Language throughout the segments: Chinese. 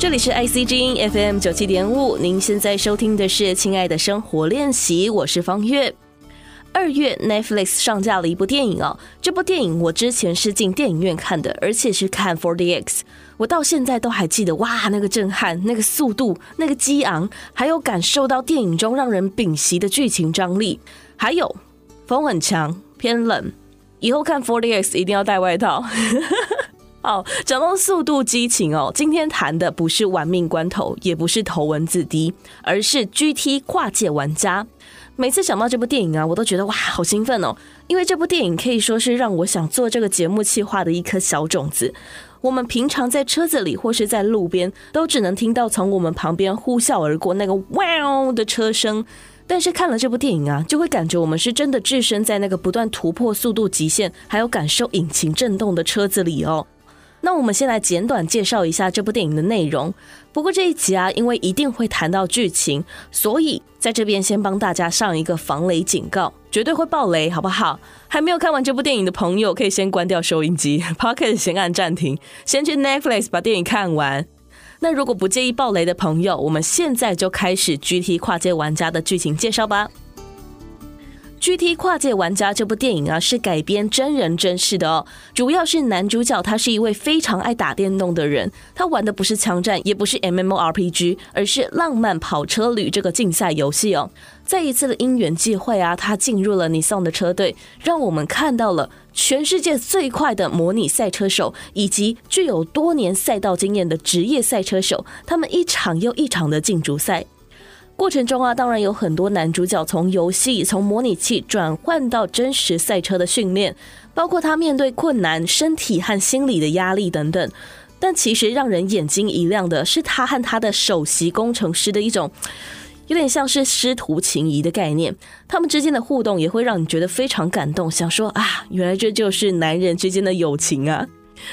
这里是 IC 之音 FM 九七点五，您现在收听的是《亲爱的生活练习》，我是方月。二月 Netflix 上架了一部电影哦，这部电影我之前是进电影院看的，而且是看 4DX，我到现在都还记得，哇，那个震撼，那个速度，那个激昂，还有感受到电影中让人屏息的剧情张力，还有风很强，偏冷，以后看 4DX 一定要带外套。哦，讲到速度激情哦，今天谈的不是玩命关头，也不是头文字 D，而是 GT 跨界玩家。每次想到这部电影啊，我都觉得哇，好兴奋哦！因为这部电影可以说是让我想做这个节目企划的一颗小种子。我们平常在车子里或是在路边，都只能听到从我们旁边呼啸而过那个哇哦的车声，但是看了这部电影啊，就会感觉我们是真的置身在那个不断突破速度极限，还有感受引擎震动的车子里哦。那我们先来简短介绍一下这部电影的内容。不过这一集啊，因为一定会谈到剧情，所以在这边先帮大家上一个防雷警告，绝对会爆雷，好不好？还没有看完这部电影的朋友，可以先关掉收音机，Podcast 先按暂停，先去 Netflix 把电影看完。那如果不介意爆雷的朋友，我们现在就开始 GT 跨界玩家的剧情介绍吧。GT 跨界玩家这部电影啊，是改编真人真事的哦。主要是男主角他是一位非常爱打电动的人，他玩的不是枪战，也不是 MMORPG，而是浪漫跑车旅这个竞赛游戏哦。在一次的因缘际会啊，他进入了你送的车队，让我们看到了全世界最快的模拟赛车手，以及具有多年赛道经验的职业赛车手，他们一场又一场的竞逐赛。过程中啊，当然有很多男主角从游戏、从模拟器转换到真实赛车的训练，包括他面对困难、身体和心理的压力等等。但其实让人眼睛一亮的是，他和他的首席工程师的一种有点像是师徒情谊的概念，他们之间的互动也会让你觉得非常感动，想说啊，原来这就是男人之间的友情啊。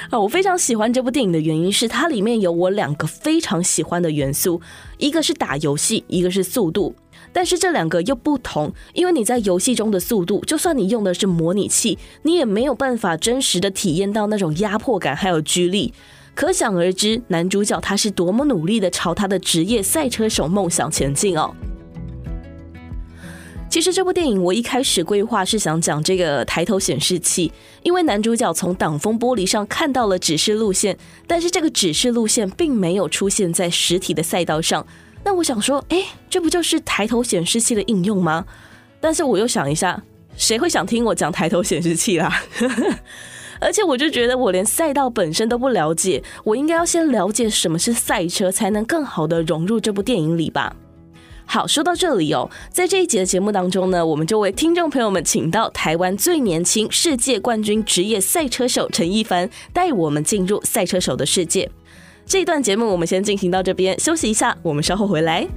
啊，我非常喜欢这部电影的原因是它里面有我两个非常喜欢的元素，一个是打游戏，一个是速度。但是这两个又不同，因为你在游戏中的速度，就算你用的是模拟器，你也没有办法真实的体验到那种压迫感还有驱力。可想而知，男主角他是多么努力的朝他的职业赛车手梦想前进哦。其实这部电影我一开始规划是想讲这个抬头显示器，因为男主角从挡风玻璃上看到了指示路线，但是这个指示路线并没有出现在实体的赛道上。那我想说，哎，这不就是抬头显示器的应用吗？但是我又想一下，谁会想听我讲抬头显示器啦？而且我就觉得我连赛道本身都不了解，我应该要先了解什么是赛车，才能更好的融入这部电影里吧。好，说到这里哦，在这一节的节目当中呢，我们就为听众朋友们请到台湾最年轻世界冠军职业赛车手陈一凡，带我们进入赛车手的世界。这一段节目我们先进行到这边，休息一下，我们稍后回来。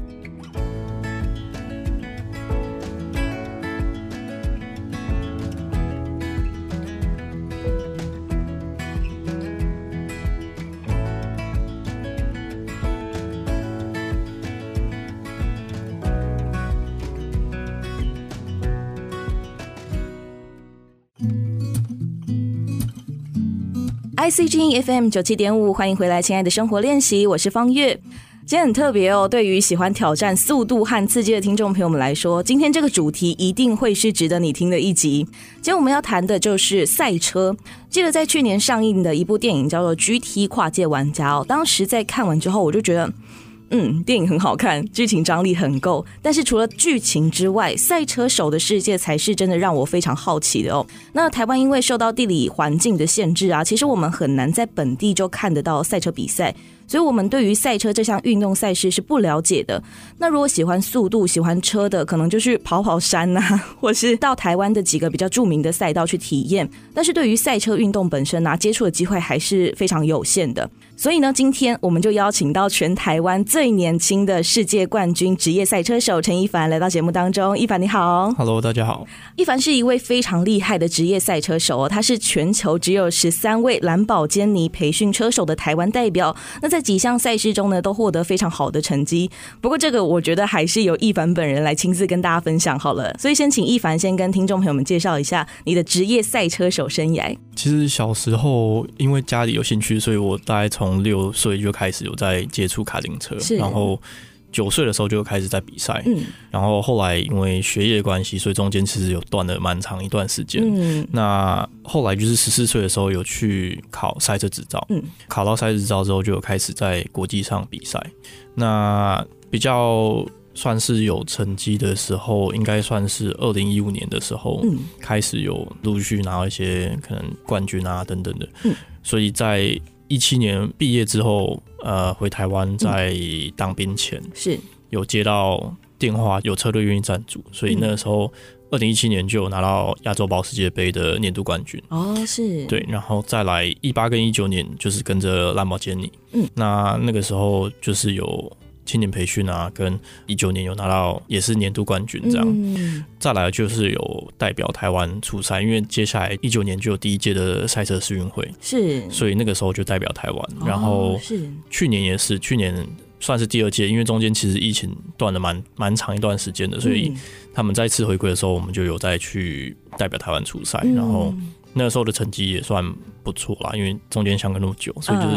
ICG FM 九七点五，欢迎回来，亲爱的生活练习，我是方月。今天很特别哦，对于喜欢挑战速度和刺激的听众朋友们来说，今天这个主题一定会是值得你听的一集。今天我们要谈的就是赛车。记得在去年上映的一部电影叫做《GT 跨界玩家》哦，当时在看完之后，我就觉得。嗯，电影很好看，剧情张力很够，但是除了剧情之外，赛车手的世界才是真的让我非常好奇的哦。那台湾因为受到地理环境的限制啊，其实我们很难在本地就看得到赛车比赛。所以，我们对于赛车这项运动赛事是不了解的。那如果喜欢速度、喜欢车的，可能就去跑跑山呐，或是到台湾的几个比较著名的赛道去体验。但是对于赛车运动本身啊，接触的机会还是非常有限的。所以呢，今天我们就邀请到全台湾最年轻的世界冠军职业赛车手陈一凡来到节目当中。一凡你好，Hello，大家好。一凡是一位非常厉害的职业赛车手哦，他是全球只有十三位蓝宝坚尼培训车手的台湾代表。那在几项赛事中呢，都获得非常好的成绩。不过这个我觉得还是由一凡本人来亲自跟大家分享好了。所以先请一凡先跟听众朋友们介绍一下你的职业赛车手生涯。其实小时候因为家里有兴趣，所以我大概从六岁就开始有在接触卡丁车，然后。九岁的时候就开始在比赛，嗯，然后后来因为学业关系，所以中间其实有断了蛮长一段时间。嗯，那后来就是十四岁的时候有去考赛车执照，嗯，考到赛车执照之后就有开始在国际上比赛。那比较算是有成绩的时候，应该算是二零一五年的时候，嗯，开始有陆续拿到一些可能冠军啊等等的，嗯，所以在。一七年毕业之后，呃，回台湾在当兵前是。有接到电话，有车队愿意赞助，所以那个时候二零一七年就有拿到亚洲保时捷杯的年度冠军。哦，是。对，然后再来一八跟一九年就是跟着兰博基尼，嗯，那那个时候就是有。青年培训啊，跟一九年有拿到也是年度冠军这样，嗯、再来就是有代表台湾出赛，因为接下来一九年就有第一届的赛车世运会，是，所以那个时候就代表台湾。然后是。去年也是，去年算是第二届，因为中间其实疫情断了蛮蛮长一段时间的，所以他们再次回归的时候，我们就有再去代表台湾出赛，然后那时候的成绩也算不错啦，因为中间相隔那么久，所以就是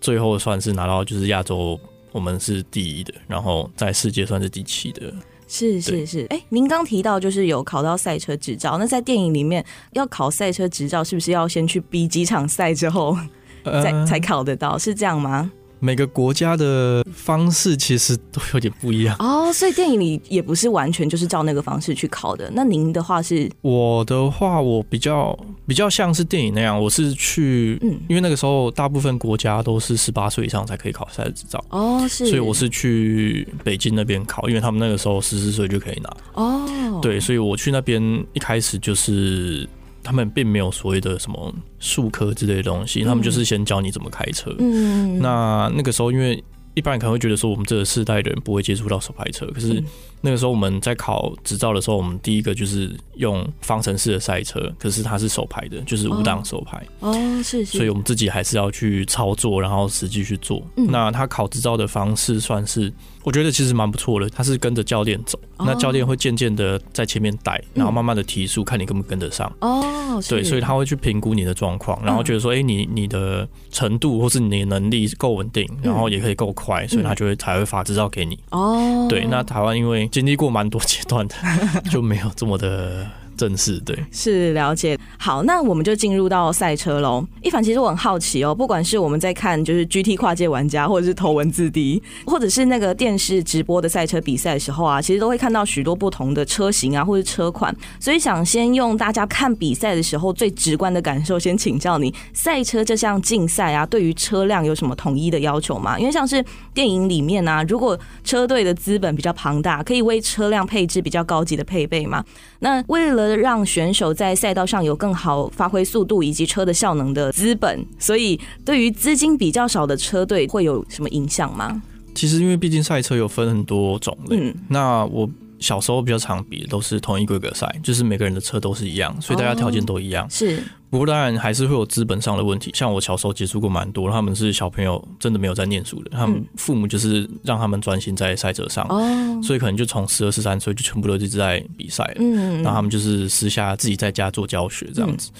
最后算是拿到就是亚洲。我们是第一的，然后在世界算是第七的。是是是，哎，您刚提到就是有考到赛车执照，那在电影里面要考赛车执照，是不是要先去比几场赛之后，再、呃、才考得到？是这样吗？每个国家的方式其实都有点不一样哦，所以电影里也不是完全就是照那个方式去考的。那您的话是？我的话，我比较比较像是电影那样，我是去，嗯，因为那个时候大部分国家都是十八岁以上才可以考赛车执照哦，是，所以我是去北京那边考，因为他们那个时候十四岁就可以拿哦，对，所以我去那边一开始就是。他们并没有所谓的什么术科之类的东西，他们就是先教你怎么开车。嗯，那那个时候，因为一般人可能会觉得说，我们这个世代的人不会接触到手排车，可是。那个时候我们在考执照的时候，我们第一个就是用方程式的赛车，可是它是手排的，就是五档手排哦，是，是，所以我们自己还是要去操作，然后实际去做。嗯、那他考执照的方式算是，我觉得其实蛮不错的。他是跟着教练走，哦、那教练会渐渐的在前面带，然后慢慢的提速，看你跟不跟得上哦。对，所以他会去评估你的状况，然后觉得说，哎、欸，你你的程度或是你的能力够稳定，然后也可以够快，所以他就会才会发执照给你哦。对，那台湾因为经历过蛮多阶段的，就没有这么的。正式对，是了解。好，那我们就进入到赛车喽。一凡，其实我很好奇哦，不管是我们在看就是 GT 跨界玩家，或者是头文字 D，或者是那个电视直播的赛车比赛的时候啊，其实都会看到许多不同的车型啊，或者车款。所以想先用大家看比赛的时候最直观的感受，先请教你，赛车这项竞赛啊，对于车辆有什么统一的要求吗？因为像是电影里面啊，如果车队的资本比较庞大，可以为车辆配置比较高级的配备嘛。那为了让选手在赛道上有更好发挥速度以及车的效能的资本，所以对于资金比较少的车队会有什么影响吗？其实因为毕竟赛车有分很多种类，嗯，那我。小时候比较常比的都是同一规格赛，就是每个人的车都是一样，所以大家条件都一样。是，不过当然还是会有资本上的问题。像我小时候接触过蛮多，他们是小朋友，真的没有在念书的，他们父母就是让他们专心在赛车上，所以可能就从十二十三岁就全部都一直在比赛。嗯，然后他们就是私下自己在家做教学这样子。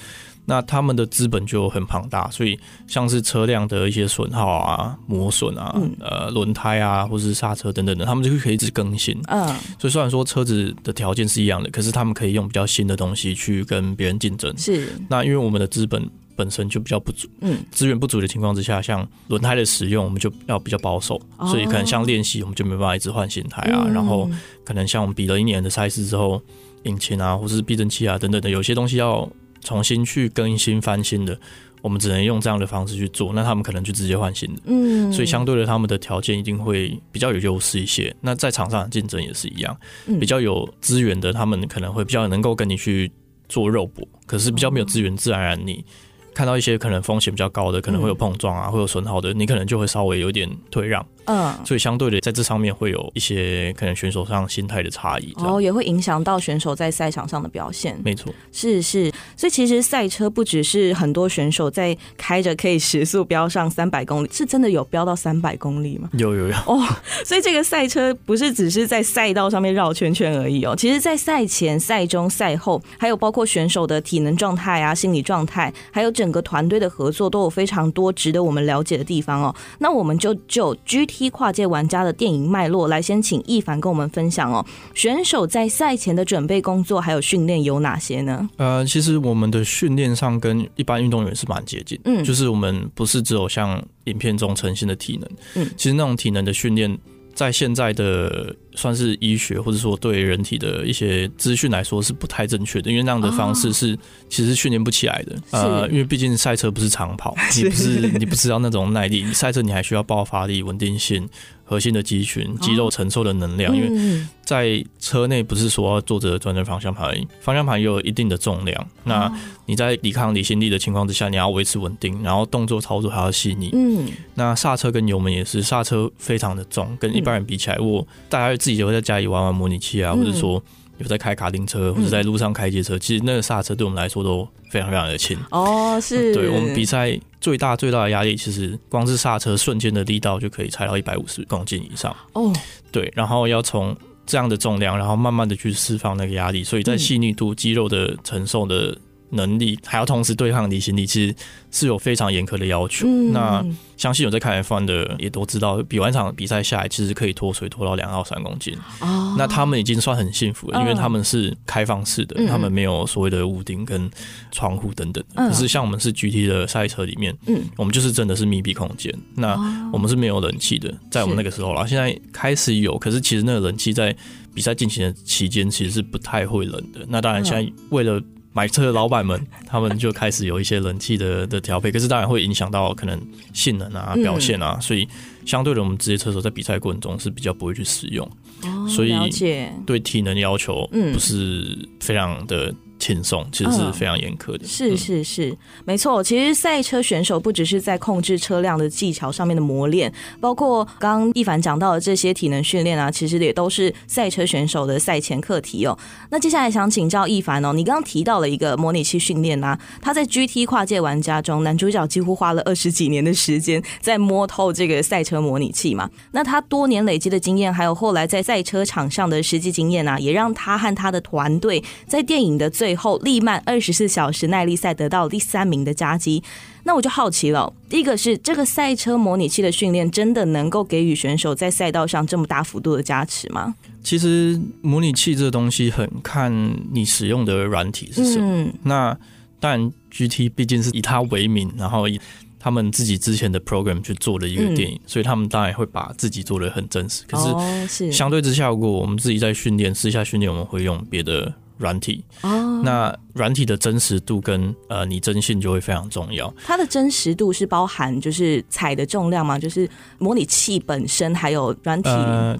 那他们的资本就很庞大，所以像是车辆的一些损耗啊、磨损啊、嗯、呃轮胎啊，或是刹车等等的，他们就可以一直更新。嗯，所以虽然说车子的条件是一样的，可是他们可以用比较新的东西去跟别人竞争。是。那因为我们的资本本身就比较不足，嗯，资源不足的情况之下，像轮胎的使用，我们就要比较保守，哦、所以可能像练习，我们就没办法一直换新胎啊。嗯、然后可能像我们比了一年的赛事之后，引擎啊，或是避震器啊等等的，有些东西要。重新去更新翻新的，我们只能用这样的方式去做。那他们可能就直接换新的，嗯，所以相对的，他们的条件一定会比较有优势一些。那在场上的竞争也是一样，比较有资源的，他们可能会比较能够跟你去做肉搏。可是比较没有资源，自然而然你看到一些可能风险比较高的，可能会有碰撞啊，会有损耗的，你可能就会稍微有点退让。嗯，所以相对的在这上面会有一些可能选手上心态的差异，哦，也会影响到选手在赛场上的表现。没错，是是，所以其实赛车不只是很多选手在开着可以时速飙上三百公里，是真的有飙到三百公里吗？有有有哦，所以这个赛车不是只是在赛道上面绕圈圈而已哦，其实在赛前、赛中、赛后，还有包括选手的体能状态啊、心理状态，还有整个团队的合作，都有非常多值得我们了解的地方哦。那我们就就 GT 跨界玩家的电影脉络来，先请易凡跟我们分享哦。选手在赛前的准备工作还有训练有哪些呢？呃，其实我们的训练上跟一般运动员是蛮接近，嗯，就是我们不是只有像影片中呈现的体能，嗯，其实那种体能的训练。在现在的算是医学或者说对人体的一些资讯来说是不太正确的，因为那样的方式是其实训练不起来的。呃，因为毕竟赛车不是长跑，你不是你不知道那种耐力，赛车你还需要爆发力、稳定性。核心的肌群、肌肉承受的能量，因为在车内不是说坐着转转方向盘，方向盘也有一定的重量。那你在抵抗离心力的情况之下，你要维持稳定，然后动作操作还要细腻。嗯，那刹车跟油门也是，刹车非常的重，跟一般人比起来，我大家自己也会在家里玩玩模拟器啊，或者说。有在开卡丁车或者在路上开街车，其实那个刹车对我们来说都非常非常的轻。哦，是。对我们比赛最大最大的压力，其实光是刹车瞬间的力道就可以踩到一百五十公斤以上。哦，对，然后要从这样的重量，然后慢慢的去释放那个压力，所以在细腻度、肌肉的承受的。能力还要同时对抗离心力，其实是有非常严苛的要求。嗯、那相信有在看 F1 的也都知道，比完场比赛下来，其实可以脱水脱到两到三公斤。哦，那他们已经算很幸福了，因为他们是开放式的，嗯、他们没有所谓的屋顶跟窗户等等。可是像我们是 GT 的赛车里面，嗯，我们就是真的是密闭空间。那我们是没有冷气的，在我们那个时候啦，现在开始有，可是其实那个冷气在比赛进行的期间其实是不太会冷的。那当然现在为了买车的老板们，他们就开始有一些冷气的的调配，可是当然会影响到可能性能啊、表现啊，所以相对的，我们职业车手在比赛过程中是比较不会去使用，所以对体能要求不是非常的。轻松其实是非常严苛的，是是是，没错。其实赛车选手不只是在控制车辆的技巧上面的磨练，包括刚刚一凡讲到的这些体能训练啊，其实也都是赛车选手的赛前课题哦。那接下来想请教一凡哦，你刚刚提到了一个模拟器训练啊，他在 GT 跨界玩家中，男主角几乎花了二十几年的时间在摸透这个赛车模拟器嘛。那他多年累积的经验，还有后来在赛车场上的实际经验啊，也让他和他的团队在电影的最后力曼二十四小时耐力赛得到第三名的佳绩，那我就好奇了。第一个是这个赛车模拟器的训练，真的能够给予选手在赛道上这么大幅度的加持吗？其实模拟器这个东西很看你使用的软体是什么。嗯、那但，GT 毕竟是以它为名，然后以他们自己之前的 program 去做的一个电影，嗯、所以他们当然会把自己做的很真实。可是相对之下，如果我们自己在训练、私下训练，我们会用别的。软体哦，那软体的真实度跟呃你真性就会非常重要。它的真实度是包含就是彩的重量吗？就是模拟器本身还有软体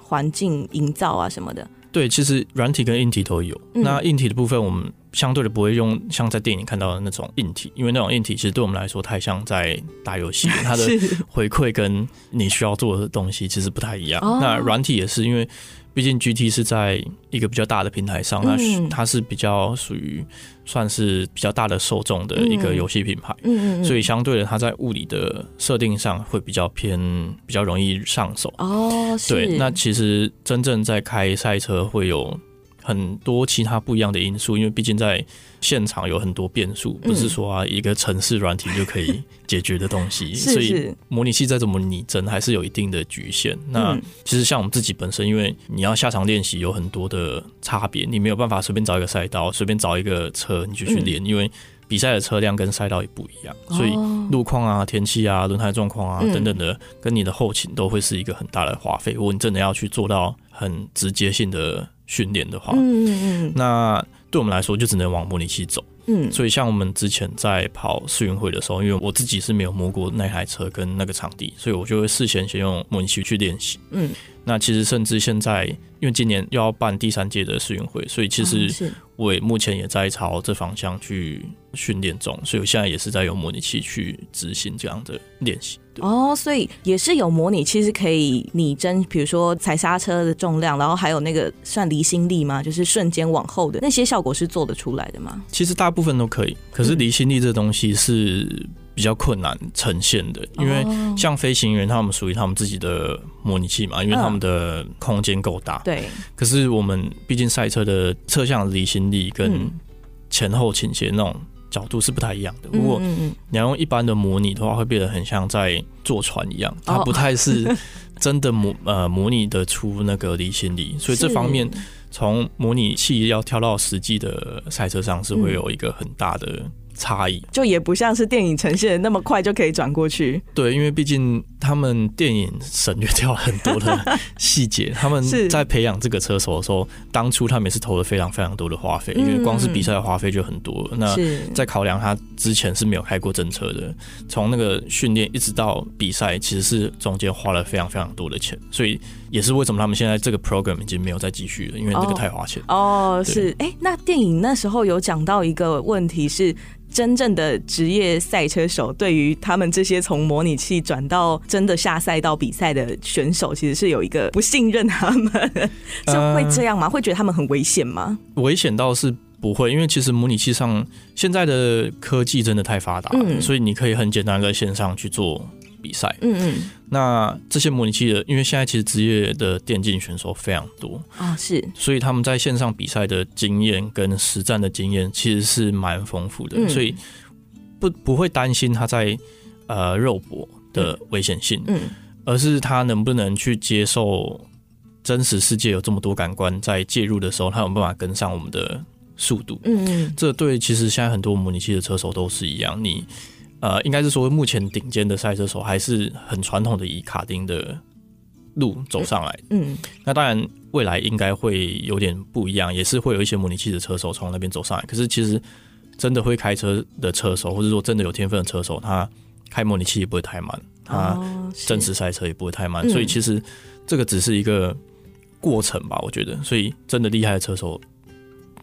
环境营造啊什么的？呃、对，其实软体跟硬体都有。嗯、那硬体的部分，我们相对的不会用像在电影看到的那种硬体，因为那种硬体其实对我们来说太像在打游戏，它的回馈跟你需要做的东西其实不太一样。哦、那软体也是因为。毕竟 GT 是在一个比较大的平台上，它它是比较属于算是比较大的受众的一个游戏品牌，嗯，所以相对的，它在物理的设定上会比较偏，比较容易上手。哦，对，那其实真正在开赛车会有。很多其他不一样的因素，因为毕竟在现场有很多变数，不是说啊一个城市软体就可以解决的东西，所以模拟器再怎么拟真，还是有一定的局限。那其实像我们自己本身，因为你要下场练习，有很多的差别，你没有办法随便找一个赛道，随便找一个车你就去练，因为比赛的车辆跟赛道也不一样，所以路况啊、天气啊、轮胎状况啊等等的，跟你的后勤都会是一个很大的花费。如果你真的要去做到很直接性的。训练的话，嗯嗯，那对我们来说就只能往模拟器走，嗯，所以像我们之前在跑试运会的时候，因为我自己是没有摸过那台车跟那个场地，所以我就会事先先用模拟器去练习，嗯，那其实甚至现在，因为今年又要办第三届的试运会，所以其实我也目前也在朝这方向去训练中，所以我现在也是在用模拟器去执行这样的练习。哦，所以也是有模拟其实可以拟真，比如说踩刹车的重量，然后还有那个算离心力吗？就是瞬间往后的那些效果是做得出来的吗？其实大部分都可以，可是离心力这东西是比较困难呈现的，因为像飞行员他们属于他们自己的模拟器嘛，因为他们的空间够大。对。可是我们毕竟赛车的侧向离心力跟前后倾斜那种。角度是不太一样的。如果你要用一般的模拟的话，会变得很像在坐船一样，它不太是 真的模呃模拟的出那个离心力，所以这方面从模拟器要跳到实际的赛车上是会有一个很大的。差异就也不像是电影呈现的那么快就可以转过去。对，因为毕竟他们电影省略掉了很多的细节。他们在培养这个车手的时候，当初他们也是投了非常非常多的花费，因为光是比赛的花费就很多。那在考量他之前是没有开过真车的，从那个训练一直到比赛，其实是中间花了非常非常多的钱。所以也是为什么他们现在这个 program 已经没有再继续了，因为这个太花钱。哦，是。哎，那电影那时候有讲到一个问题是。真正的职业赛车手对于他们这些从模拟器转到真的下赛道比赛的选手，其实是有一个不信任他们，就会这样吗？会觉得他们很危险吗？危险倒是不会，因为其实模拟器上现在的科技真的太发达，嗯，所以你可以很简单在线上去做。比赛，嗯嗯，那这些模拟器的，因为现在其实职业的电竞选手非常多。啊，是，所以他们在线上比赛的经验跟实战的经验其实是蛮丰富的，所以不不会担心他在呃肉搏的危险性，嗯，而是他能不能去接受真实世界有这么多感官在介入的时候，他有办法跟上我们的速度，嗯嗯，这对其实现在很多模拟器的车手都是一样，你。呃，应该是说，目前顶尖的赛车手还是很传统的以卡丁的路走上来。嗯，那当然未来应该会有点不一样，也是会有一些模拟器的车手从那边走上来。可是其实真的会开车的车手，或者说真的有天分的车手，他开模拟器也不会太慢，他真实赛车也不会太慢。所以其实这个只是一个过程吧，我觉得。所以真的厉害的车手。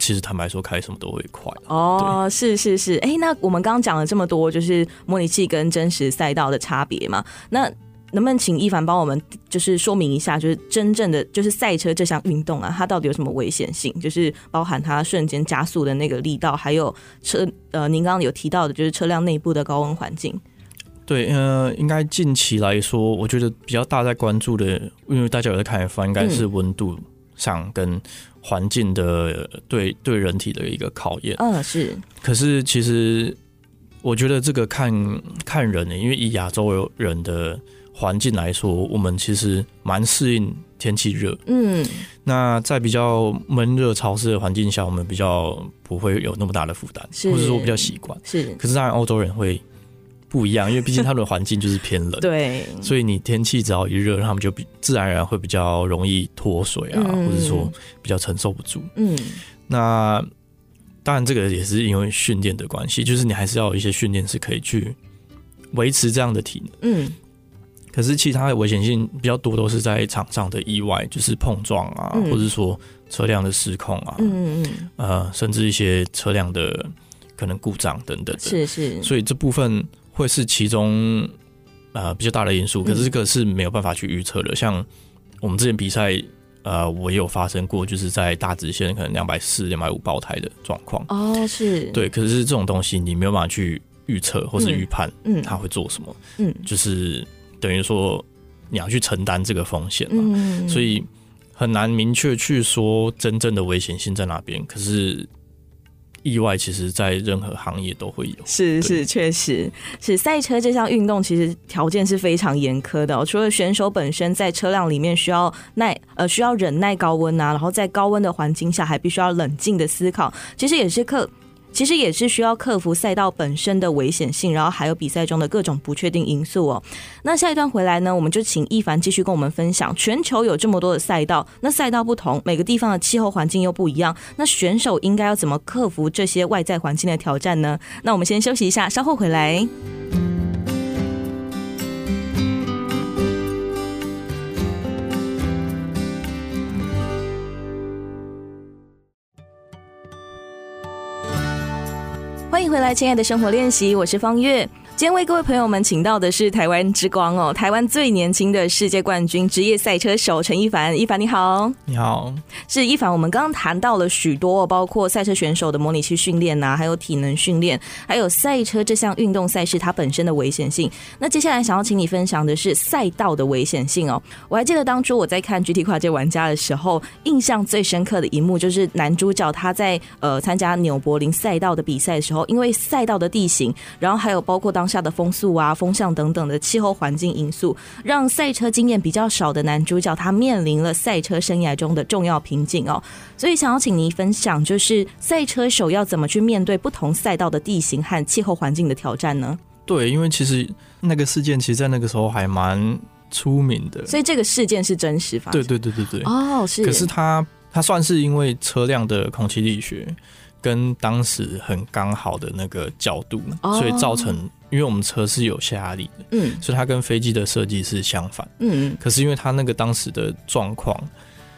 其实坦白说，开什么都会快哦。是是是，哎，那我们刚刚讲了这么多，就是模拟器跟真实赛道的差别嘛？那能不能请一凡帮我们就是说明一下，就是真正的就是赛车这项运动啊，它到底有什么危险性？就是包含它瞬间加速的那个力道，还有车呃，您刚刚有提到的，就是车辆内部的高温环境。对，呃，应该近期来说，我觉得比较大在关注的，因为大家有在看 F1，应该是温度上跟。环境的对对人体的一个考验，嗯，是。可是其实我觉得这个看看人呢，因为以亚洲人的环境来说，我们其实蛮适应天气热，嗯。那在比较闷热潮湿的环境下，我们比较不会有那么大的负担，或者说比较习惯。是。可是当然，欧洲人会。不一样，因为毕竟他们的环境就是偏冷，对，所以你天气只要一热，他们就比自然而然会比较容易脱水啊，嗯、或者说比较承受不住。嗯，那当然这个也是因为训练的关系，就是你还是要有一些训练是可以去维持这样的体能。嗯，可是其他的危险性比较多，都是在场上的意外，就是碰撞啊，嗯、或者说车辆的失控啊，嗯嗯，呃，甚至一些车辆的可能故障等等的。是是，所以这部分。会是其中呃比较大的因素，可是这个是没有办法去预测的。嗯、像我们之前比赛，呃，我也有发生过，就是在大直线可能两百四、两百五爆胎的状况。哦，是对，可是这种东西你没有办法去预测或是预判，嗯，他会做什么？嗯，就是等于说你要去承担这个风险嘛，嗯、所以很难明确去说真正的危险性在哪边。可是。意外其实，在任何行业都会有。是是，确实是赛车这项运动，其实条件是非常严苛的哦。除了选手本身在车辆里面需要耐呃需要忍耐高温啊，然后在高温的环境下还必须要冷静的思考，其实也是克。其实也是需要克服赛道本身的危险性，然后还有比赛中的各种不确定因素哦。那下一段回来呢，我们就请一凡继续跟我们分享。全球有这么多的赛道，那赛道不同，每个地方的气候环境又不一样，那选手应该要怎么克服这些外在环境的挑战呢？那我们先休息一下，稍后回来。欢迎回来，亲爱的生活练习，我是方月。今天为各位朋友们请到的是台湾之光哦，台湾最年轻的世界冠军职业赛车手陈一凡。一凡你好，你好，是一凡。我们刚刚谈到了许多，包括赛车选手的模拟器训练呐，还有体能训练，还有赛车这项运动赛事它本身的危险性。那接下来想要请你分享的是赛道的危险性哦。我还记得当初我在看 GT 跨界玩家的时候，印象最深刻的一幕就是男主角他在呃参加纽柏林赛道的比赛的时候，因为赛道的地形，然后还有包括当下的风速啊、风向等等的气候环境因素，让赛车经验比较少的男主角他面临了赛车生涯中的重要瓶颈哦。所以想要请您分享，就是赛车手要怎么去面对不同赛道的地形和气候环境的挑战呢？对，因为其实那个事件其实，在那个时候还蛮出名的，所以这个事件是真实发生。对对对对对。哦，是。可是他他算是因为车辆的空气力学。跟当时很刚好的那个角度，所以造成，因为我们车是有下压力的，嗯，所以它跟飞机的设计是相反，嗯嗯，可是因为它那个当时的状况，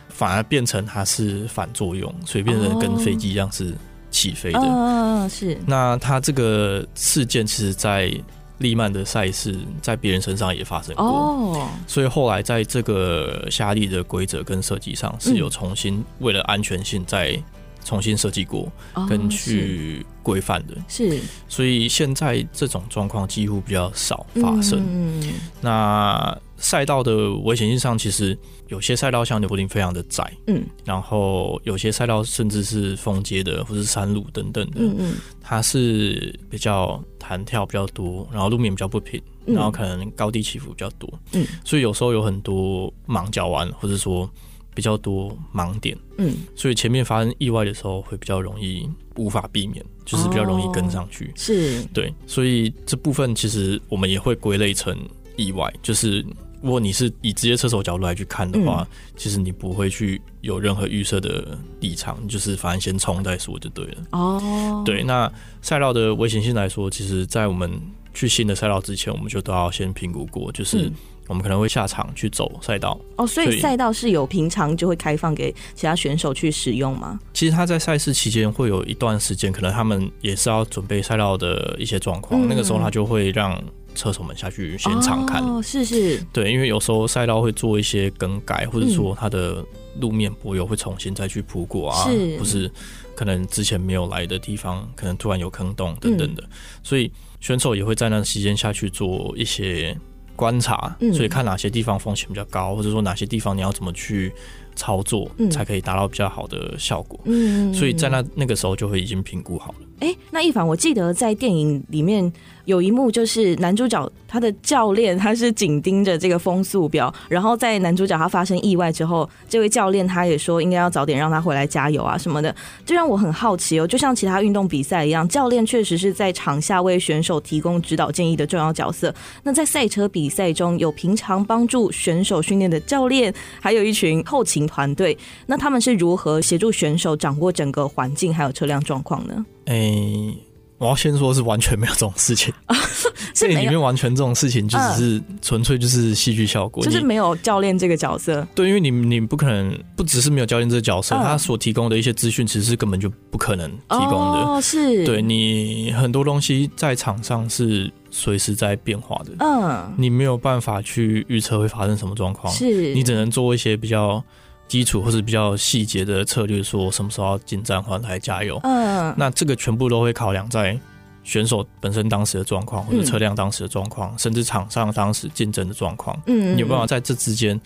反而变成它是反作用，所以变成跟飞机一样是起飞的，嗯，是。那它这个事件其实，在利曼的赛事，在别人身上也发生过，哦，所以后来在这个下压力的规则跟设计上是有重新为了安全性在。重新设计过，跟去规范的，是，所以现在这种状况几乎比较少发生。嗯，那赛道的危险性上，其实有些赛道像纽柏林非常的窄，嗯，然后有些赛道甚至是封街的，或是山路等等的，嗯嗯，它是比较弹跳比较多，然后路面比较不平，然后可能高低起伏比较多，嗯，所以有时候有很多盲角弯，或者说。比较多盲点，嗯，所以前面发生意外的时候会比较容易无法避免，就是比较容易跟上去，哦、是。对，所以这部分其实我们也会归类成意外，就是如果你是以职业车手角度来去看的话，嗯、其实你不会去有任何预设的立场，就是反正先冲再说就对了。哦，对，那赛道的危险性来说，其实在我们去新的赛道之前，我们就都要先评估过，就是。嗯我们可能会下场去走赛道哦，所以赛道是有平常就会开放给其他选手去使用吗？其实他在赛事期间会有一段时间，可能他们也是要准备赛道的一些状况，嗯、那个时候他就会让车手们下去现场看。哦，是是，对，因为有时候赛道会做一些更改，或者说它的路面柏油会重新再去铺过啊，是不是可能之前没有来的地方，可能突然有坑洞等等的，嗯、所以选手也会在那期间下去做一些。观察，所以看哪些地方风险比较高，或者说哪些地方你要怎么去操作，才可以达到比较好的效果。嗯，所以在那那个时候就会已经评估好了。哎、那一凡，我记得在电影里面有一幕，就是男主角他的教练他是紧盯着这个风速表，然后在男主角他发生意外之后，这位教练他也说应该要早点让他回来加油啊什么的，这让我很好奇哦。就像其他运动比赛一样，教练确实是在场下为选手提供指导建议的重要角色。那在赛车比赛中有平常帮助选手训练的教练，还有一群后勤团队，那他们是如何协助选手掌握整个环境还有车辆状况呢？诶、欸，我要先说是完全没有这种事情，这里面完全这种事情就只是纯粹就是戏剧效果，就是没有教练这个角色。对，因为你你不可能不只是没有教练这个角色，他所提供的一些资讯其实是根本就不可能提供的。哦，是，对你很多东西在场上是随时在变化的，嗯，你没有办法去预测会发生什么状况，是。你只能做一些比较。基础或是比较细节的策略，说什么时候要进站换胎加油，嗯，那这个全部都会考量在选手本身当时的状况，或者车辆当时的状况，嗯、甚至场上当时竞争的状况，嗯，你有办法在这之间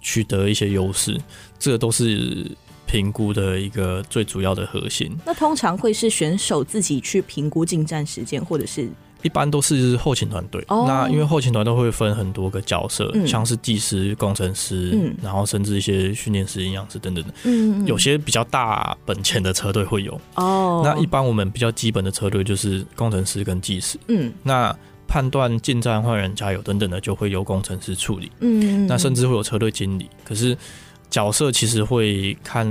取得一些优势，这个都是评估的一个最主要的核心。那通常会是选手自己去评估进站时间，或者是？一般都是后勤团队，oh, 那因为后勤团队会分很多个角色，嗯、像是技师、工程师，嗯、然后甚至一些训练师、营养师等等的。嗯，有些比较大本钱的车队会有。哦，那一般我们比较基本的车队就是工程师跟技师。嗯，那判断进站换人加油等等的，就会由工程师处理。嗯，那甚至会有车队经理。可是角色其实会看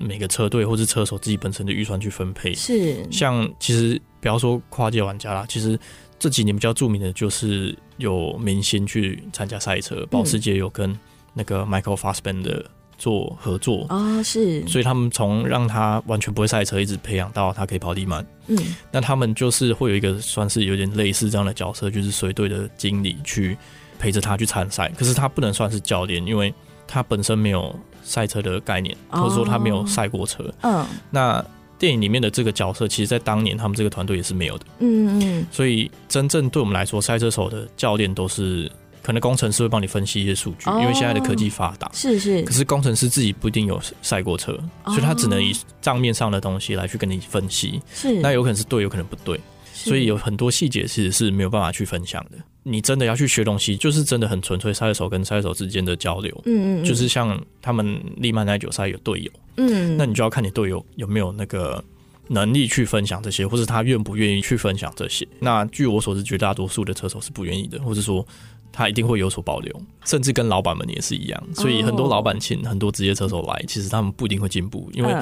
每个车队或是车手自己本身的预算去分配。是，像其实。不要说跨界玩家啦，其实这几年比较著名的就是有明星去参加赛车，保时捷有跟那个 Michael Fassbender 做合作哦，是，所以他们从让他完全不会赛车，一直培养到他可以跑地慢。嗯，那他们就是会有一个算是有点类似这样的角色，就是随队的经理去陪着他去参赛。可是他不能算是教练，因为他本身没有赛车的概念，或者说他没有赛过车。嗯，那电影里面的这个角色，其实在当年他们这个团队也是没有的。嗯嗯，所以真正对我们来说，赛车手的教练都是。可能工程师会帮你分析一些数据，因为现在的科技发达，是是。可是工程师自己不一定有赛过车，所以他只能以账面上的东西来去跟你分析。是，那有可能是对，有可能不对，所以有很多细节其实是没有办法去分享的。你真的要去学东西，就是真的很纯粹赛车手跟赛车手之间的交流。嗯嗯，就是像他们利曼耐久赛有队友，嗯，那你就要看你队友有没有那个能力去分享这些，或者他愿不愿意去分享这些。那据我所知，绝大多数的车手是不愿意的，或者说。他一定会有所保留，甚至跟老板们也是一样。所以很多老板请很多职业车手来，其实他们不一定会进步。因为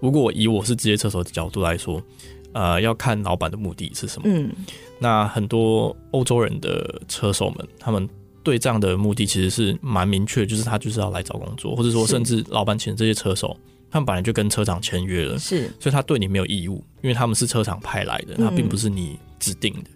如果以我是职业车手的角度来说，呃，要看老板的目的是什么。嗯，那很多欧洲人的车手们，他们对这样的目的其实是蛮明确，就是他就是要来找工作，或者说甚至老板请这些车手，他们本来就跟车厂签约了，是，所以他对你没有义务，因为他们是车厂派来的，他并不是你指定的。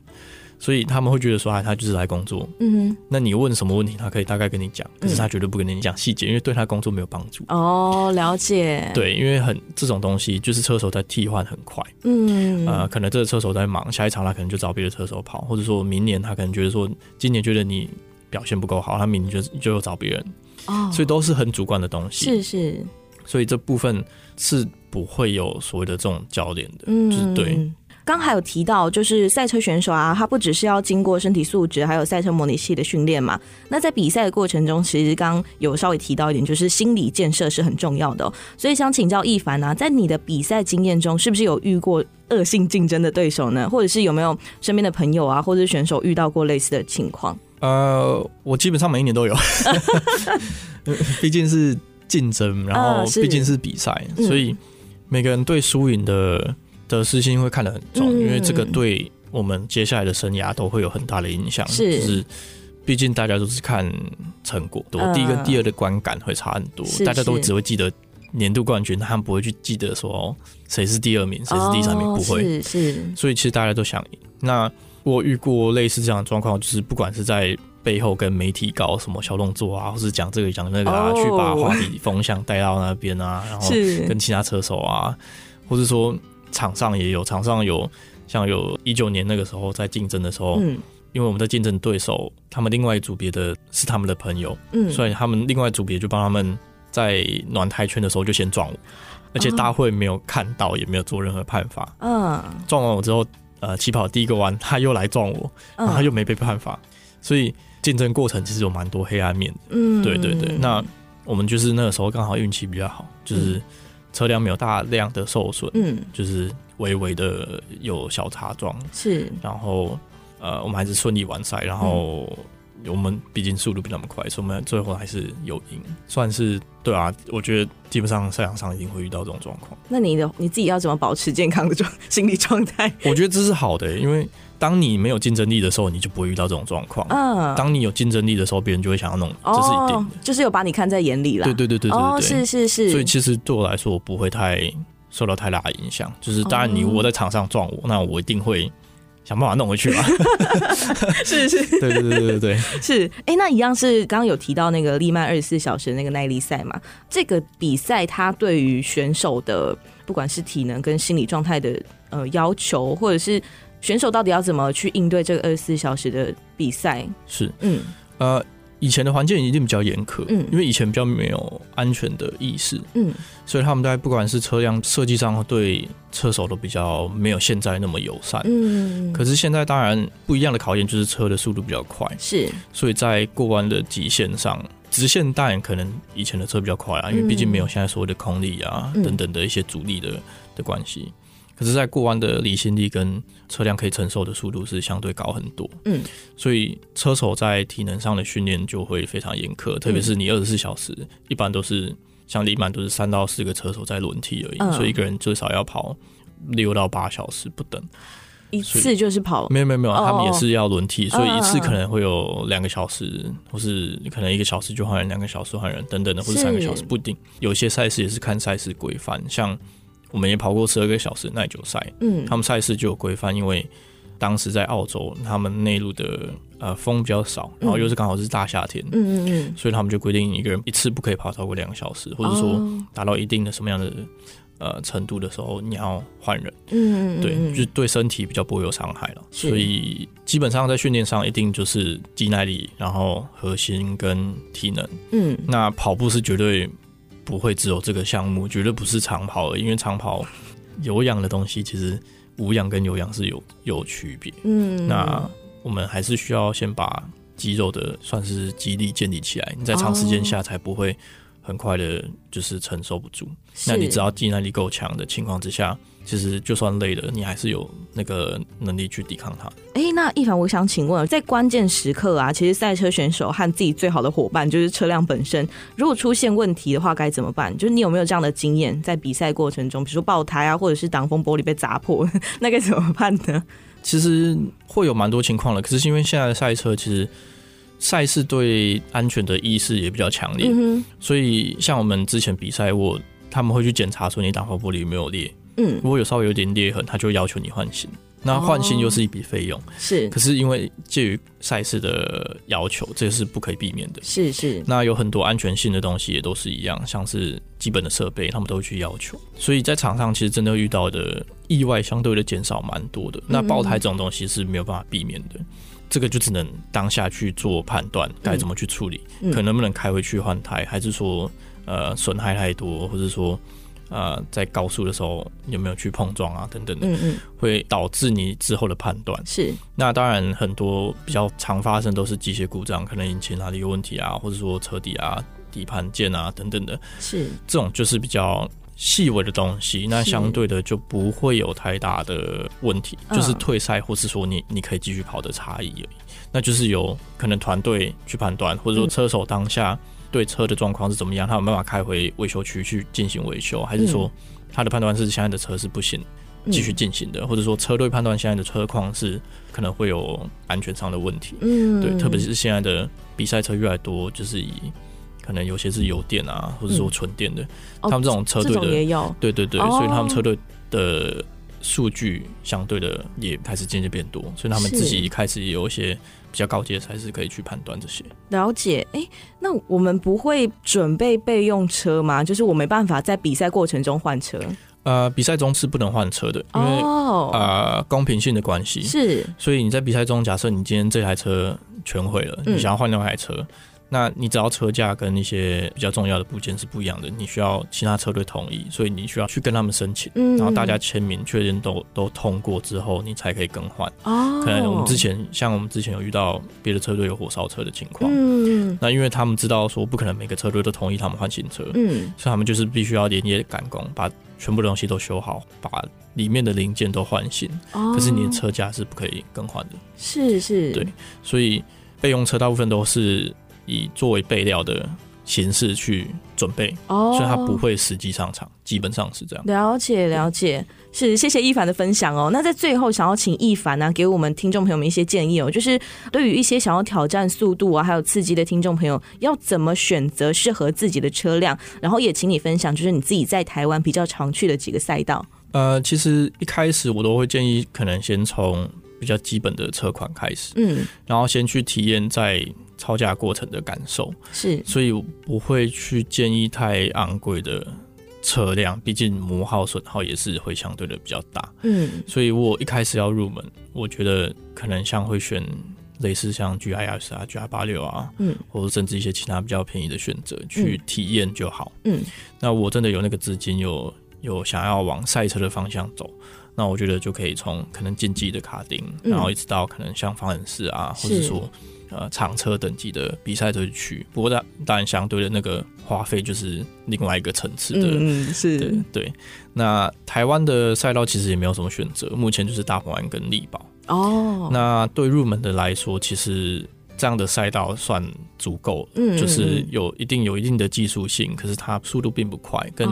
所以他们会觉得说，哎，他就是来工作。嗯哼，那你问什么问题，他可以大概跟你讲，可是他绝对不跟你讲细节，因为对他工作没有帮助。哦，了解。对，因为很这种东西，就是车手在替换很快。嗯，呃，可能这个车手在忙，下一场他可能就找别的车手跑，或者说明年他可能觉得说，今年觉得你表现不够好，他明年就就又找别人。哦，所以都是很主观的东西。是是。所以这部分是不会有所谓的这种教练的，嗯，就是对。刚还有提到，就是赛车选手啊，他不只是要经过身体素质，还有赛车模拟器的训练嘛。那在比赛的过程中，其实刚有稍微提到一点，就是心理建设是很重要的哦。所以想请教一凡啊，在你的比赛经验中，是不是有遇过恶性竞争的对手呢？或者是有没有身边的朋友啊，或者是选手遇到过类似的情况？呃，我基本上每一年都有，毕竟是竞争，然后毕竟是比赛，呃，所以每个人对输赢的。得失心会看得很重，因为这个对我们接下来的生涯都会有很大的影响。是，就是毕竟大家都是看成果，多第一跟第二的观感会差很多。大家都只会记得年度冠军，他们不会去记得说谁是第二名，谁是第三名，不会。是，所以其实大家都想赢。那我遇过类似这样的状况，就是不管是在背后跟媒体搞什么小动作啊，或是讲这个讲那个啊，去把话题风向带到那边啊，然后跟其他车手啊，或者说。场上也有，场上有像有一九年那个时候在竞争的时候，嗯，因为我们的竞争对手，他们另外一组别的是他们的朋友，嗯，所以他们另外一组别就帮他们在暖胎圈的时候就先撞我，而且大会没有看到，也没有做任何判罚，嗯，撞完我之后，呃，起跑第一个弯 他又来撞我，然后他又没被判罚，所以竞争过程其实有蛮多黑暗面的，嗯，对对对，那我们就是那个时候刚好运气比较好，就是。嗯车辆没有大量的受损，嗯，就是微微的有小擦撞，是，然后呃，我们还是顺利完赛，然后我们毕竟速度比他们快，所以我们最后还是有赢，算是对啊。我觉得基本上赛场上一定会遇到这种状况。那你的你自己要怎么保持健康的状心理状态？我觉得这是好的，因为。当你没有竞争力的时候，你就不会遇到这种状况。嗯，当你有竞争力的时候，别人就会想要弄，这是一定的。哦，就是有把你看在眼里了。对对对对对对，哦，是是是。所以其实对我来说，我不会太受到太大的影响。就是当然，你如果在场上撞我，那我一定会想办法弄回去吧。是 是，对对对对对对，是。哎，那一样是刚刚有提到那个利曼二十四小时的那个耐力赛嘛？这个比赛它对于选手的不管是体能跟心理状态的呃要求，或者是。选手到底要怎么去应对这个二十四小时的比赛？是，嗯，呃，以前的环境一定比较严苛，嗯，因为以前比较没有安全的意识，嗯，所以他们在不管是车辆设计上，对车手都比较没有现在那么友善，嗯，可是现在当然不一样的考验就是车的速度比较快，是，所以在过弯的极限上，直线当然可能以前的车比较快啊，因为毕竟没有现在所谓的空力啊等等的一些阻力的的关系。可是，在过弯的离心力跟车辆可以承受的速度是相对高很多，嗯，所以车手在体能上的训练就会非常严苛，特别是你二十四小时，一般都是像利曼都是三到四个车手在轮替而已，所以一个人最少要跑六到八小时不等，一次就是跑？没有没有没有，他们也是要轮替，所以一次可能会有两个小时，或是可能一个小时就换人，两个小时换人等等的，或者三个小时不一定。有些赛事也是看赛事规范，像我们也跑过十二个小时耐久赛，嗯，他们赛事就有规范，因为当时在澳洲，他们内陆的呃风比较少，然后又是刚好是大夏天，嗯嗯嗯，所以他们就规定一个人一次不可以跑超过两个小时，或者说达到一定的什么样的。呃，程度的时候你要换人，嗯，对，就是对身体比较不会有伤害了。所以基本上在训练上一定就是肌耐力，然后核心跟体能。嗯，那跑步是绝对不会只有这个项目，绝对不是长跑的，因为长跑有氧的东西其实无氧跟有氧是有有区别。嗯，那我们还是需要先把肌肉的算是肌力建立起来，你在长时间下才不会。很快的，就是承受不住。那你只要肌耐力够强的情况之下，其实就算累了，你还是有那个能力去抵抗它。哎、欸，那一凡，我想请问，在关键时刻啊，其实赛车选手和自己最好的伙伴就是车辆本身，如果出现问题的话，该怎么办？就是你有没有这样的经验，在比赛过程中，比如说爆胎啊，或者是挡风玻璃被砸破，那该怎么办呢？其实会有蛮多情况的，可是因为现在的赛车其实。赛事对安全的意识也比较强烈，嗯，所以像我们之前比赛，我他们会去检查说你挡风玻璃有没有裂，嗯，如果有稍微有点裂痕，他就要求你换新，那换新又是一笔费用，是，哦，可是因为介于赛事的要求，这是不可以避免的，是是。那有很多安全性的东西也都是一样，像是基本的设备，他们都会去要求，所以在场上其实真的遇到的意外相对的减少蛮多的，那爆胎这种东西是没有办法避免的。这个就只能当下去做判断，该怎么去处理，嗯、可能不能开回去换胎，还是说呃损害太多，或者说呃在高速的时候有没有去碰撞啊等等的，嗯嗯，会导致你之后的判断。是，那当然很多比较常发生都是机械故障，可能引擎哪里有问题啊，或者说车底啊、底盘件啊等等的，是这种就是比较。细微的东西，那相对的就不会有太大的问题，是就是退赛或是说你你可以继续跑的差异而已。那就是由可能团队去判断，或者说车手当下对车的状况是怎么样，他有办法开回维修区去进行维修，还是说他的判断是现在的车是不行继续进行的，或者说车队判断现在的车况是可能会有安全上的问题。嗯，对，特别是现在的比赛车越来越多，就是以。可能有些是油电啊，或者说纯电的，嗯、他们这种车队的，也有对对对，哦、所以他们车队的数据相对的也开始渐渐变多，所以他们自己开始也有一些比较高阶的赛事可以去判断这些。了解，哎、欸，那我们不会准备备用车吗？就是我没办法在比赛过程中换车。呃，比赛中是不能换车的，因为、哦、呃公平性的关系是，所以你在比赛中，假设你今天这台车全毁了，嗯、你想要换另外一台车。那你只要车架跟一些比较重要的部件是不一样的，你需要其他车队同意，所以你需要去跟他们申请，嗯、然后大家签名确认都都通过之后，你才可以更换。哦，可能我们之前像我们之前有遇到别的车队有火烧车的情况，嗯，那因为他们知道说不可能每个车队都同意他们换新车，嗯，所以他们就是必须要连夜赶工，把全部的东西都修好，把里面的零件都换新。哦，可是你的车架是不可以更换的。是是，对，所以备用车大部分都是。以作为备料的形式去准备，哦，所以他不会实际上场，基本上是这样。了解了解，是谢谢一凡的分享哦。那在最后，想要请一凡呢、啊，给我们听众朋友们一些建议哦，就是对于一些想要挑战速度啊，还有刺激的听众朋友，要怎么选择适合自己的车辆？然后也请你分享，就是你自己在台湾比较常去的几个赛道。呃，其实一开始我都会建议，可能先从比较基本的车款开始，嗯，然后先去体验在。超价过程的感受是，所以我不会去建议太昂贵的车辆，毕竟磨耗损耗也是会相对的比较大。嗯，所以我一开始要入门，我觉得可能像会选类似像 G I S 啊、G I 八六啊，嗯，或者甚至一些其他比较便宜的选择去体验就好。嗯，那我真的有那个资金，有有想要往赛车的方向走，那我觉得就可以从可能竞技的卡丁，然后一直到可能像方程式啊，或者说。呃，厂车等级的比赛都去，不过当当然相对的那个花费就是另外一个层次的。嗯，是对，对。那台湾的赛道其实也没有什么选择，目前就是大鹏湾跟力宝。哦。那对入门的来说，其实这样的赛道算足够，嗯，就是有一定有一定的技术性，可是它速度并不快，跟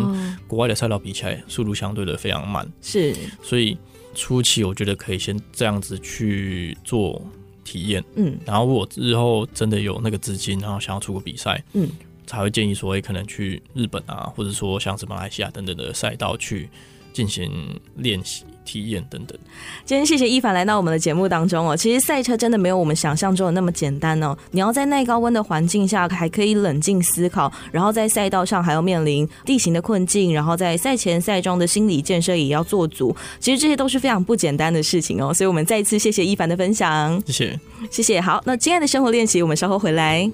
国外的赛道比起来，速度相对的非常慢。是，所以。初期我觉得可以先这样子去做体验，嗯，然后我日后真的有那个资金，然后想要出国比赛，嗯，才会建议说，可能去日本啊，或者说像什么马来西亚等等的赛道去进行练习。体验等等。今天谢谢一凡来到我们的节目当中哦。其实赛车真的没有我们想象中的那么简单哦。你要在耐高温的环境下还可以冷静思考，然后在赛道上还要面临地形的困境，然后在赛前赛中的心理建设也要做足。其实这些都是非常不简单的事情哦。所以我们再一次谢谢一凡的分享，谢谢，谢谢。好，那今天的生活练习，我们稍后回来。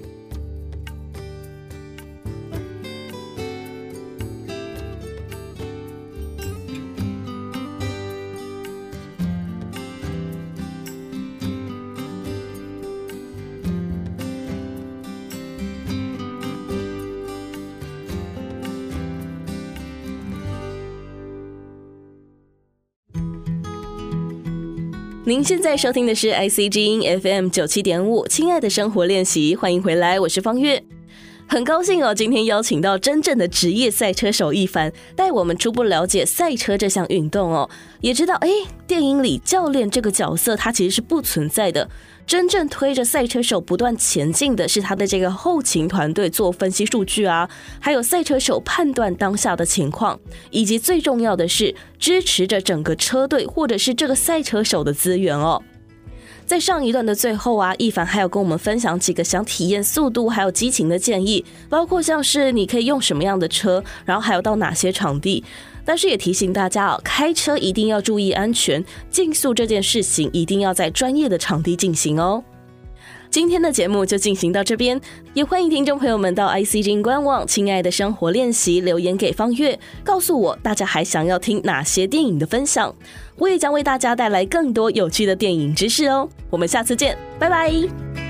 您现在收听的是 IC 之音 FM 九七点五，亲爱的生活练习，欢迎回来，我是方月，很高兴哦，今天邀请到真正的职业赛车手一凡，带我们初步了解赛车这项运动哦，也知道哎，电影里教练这个角色它其实是不存在的。真正推着赛车手不断前进的是他的这个后勤团队做分析数据啊，还有赛车手判断当下的情况，以及最重要的是支持着整个车队或者是这个赛车手的资源哦。在上一段的最后啊，一凡还有跟我们分享几个想体验速度还有激情的建议，包括像是你可以用什么样的车，然后还有到哪些场地。但是也提醒大家哦，开车一定要注意安全，竞速这件事情一定要在专业的场地进行哦。今天的节目就进行到这边，也欢迎听众朋友们到 ICG 官网“亲爱的生活练习”留言给方月，告诉我大家还想要听哪些电影的分享，我也将为大家带来更多有趣的电影知识哦。我们下次见，拜拜。